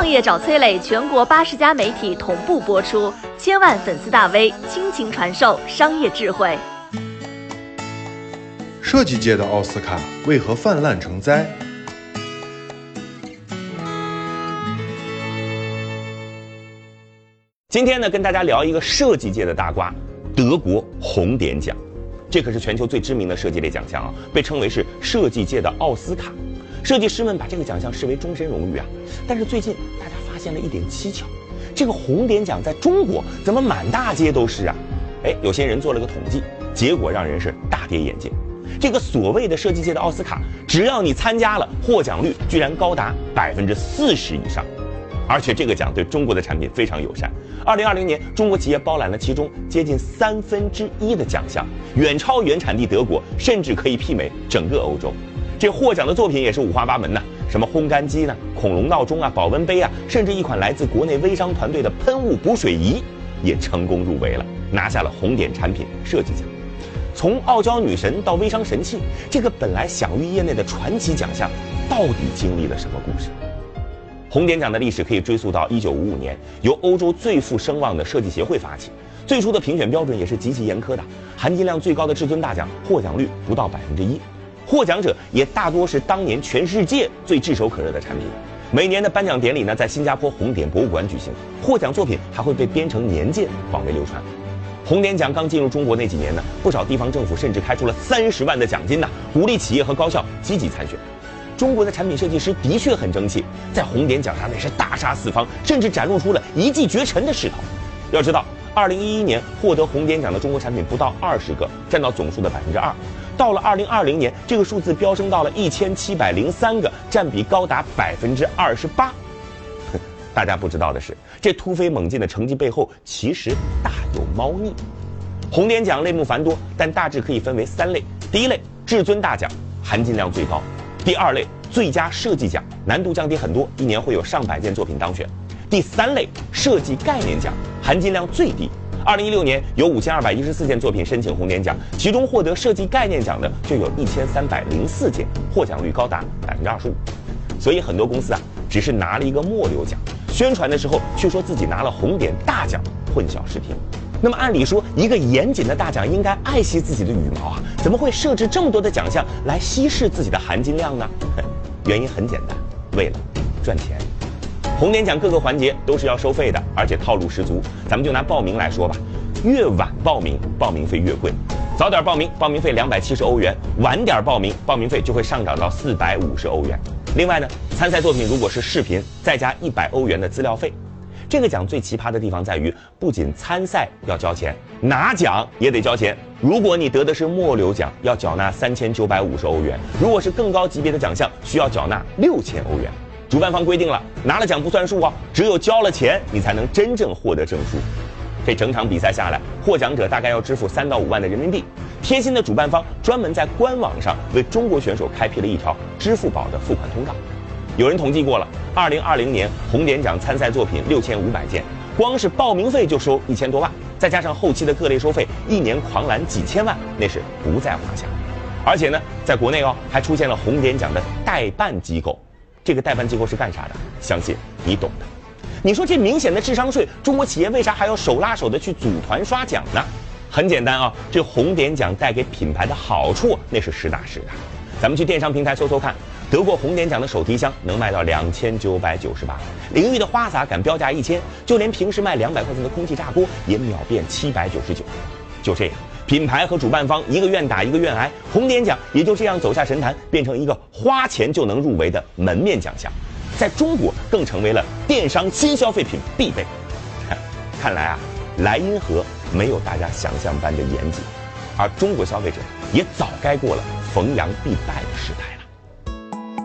创业找崔磊，全国八十家媒体同步播出，千万粉丝大 V 倾情传授商业智慧。设计界的奥斯卡为何泛滥成灾？今天呢，跟大家聊一个设计界的大瓜——德国红点奖。这可是全球最知名的设计类奖项啊，被称为是设计界的奥斯卡。设计师们把这个奖项视为终身荣誉啊。但是最近大家发现了一点蹊跷，这个红点奖在中国怎么满大街都是啊？哎，有些人做了个统计，结果让人是大跌眼镜。这个所谓的设计界的奥斯卡，只要你参加了，获奖率居然高达百分之四十以上。而且这个奖对中国的产品非常友善。二零二零年，中国企业包揽了其中接近三分之一的奖项，远超原产地德国，甚至可以媲美整个欧洲。这获奖的作品也是五花八门呐，什么烘干机呢、恐龙闹钟啊、保温杯啊，甚至一款来自国内微商团队的喷雾补水仪，也成功入围了，拿下了红点产品设计奖。从傲娇女神到微商神器，这个本来享誉业内的传奇奖项，到底经历了什么故事？红点奖的历史可以追溯到一九五五年，由欧洲最负声望的设计协会发起。最初的评选标准也是极其严苛的，含金量最高的至尊大奖获奖率不到百分之一，获奖者也大多是当年全世界最炙手可热的产品。每年的颁奖典礼呢，在新加坡红点博物馆举行，获奖作品还会被编成年鉴，广为流传。红点奖刚进入中国那几年呢，不少地方政府甚至开出了三十万的奖金呢，鼓励企业和高校积极参选。中国的产品设计师的确很争气，在红点奖上那是大杀四方，甚至展露出了一骑绝尘的势头。要知道，二零一一年获得红点奖的中国产品不到二十个，占到总数的百分之二。到了二零二零年，这个数字飙升到了一千七百零三个，占比高达百分之二十八。大家不知道的是，这突飞猛进的成绩背后其实大有猫腻。红点奖类目繁多，但大致可以分为三类：第一类，至尊大奖，含金量最高。第二类最佳设计奖难度降低很多，一年会有上百件作品当选。第三类设计概念奖含金量最低，二零一六年有五千二百一十四件作品申请红点奖，其中获得设计概念奖的就有一千三百零四件，获奖率高达百分之二十五。所以很多公司啊，只是拿了一个末流奖，宣传的时候却说自己拿了红点大奖，混淆视听。那么按理说，一个严谨的大奖应该爱惜自己的羽毛啊，怎么会设置这么多的奖项来稀释自己的含金量呢？原因很简单，为了赚钱。红点奖各个环节都是要收费的，而且套路十足。咱们就拿报名来说吧，越晚报名，报名费越贵。早点报名，报名费两百七十欧元；晚点报名，报名费就会上涨到四百五十欧元。另外呢，参赛作品如果是视频，再加一百欧元的资料费。这个奖最奇葩的地方在于，不仅参赛要交钱，拿奖也得交钱。如果你得的是末流奖，要缴纳三千九百五十欧元；如果是更高级别的奖项，需要缴纳六千欧元。主办方规定了，拿了奖不算数哦，只有交了钱，你才能真正获得证书。这整场比赛下来，获奖者大概要支付三到五万的人民币。贴心的主办方专门在官网上为中国选手开辟了一条支付宝的付款通道。有人统计过了，二零二零年红点奖参赛作品六千五百件，光是报名费就收一千多万，再加上后期的各类收费，一年狂揽几千万，那是不在话下。而且呢，在国内哦，还出现了红点奖的代办机构，这个代办机构是干啥的？相信你懂的。你说这明显的智商税，中国企业为啥还要手拉手的去组团刷奖呢？很简单啊，这红点奖带给品牌的好处那是实打实的。咱们去电商平台搜搜看。得过红点奖的手提箱能卖到两千九百九十八，淋浴的花洒敢标价一千，就连平时卖两百块钱的空气炸锅也秒变七百九十九。就这样，品牌和主办方一个愿打一个愿挨，红点奖也就这样走下神坛，变成一个花钱就能入围的门面奖项，在中国更成为了电商新消费品必备。看来啊，莱茵河没有大家想象般的严谨，而中国消费者也早该过了逢羊必败的时代了。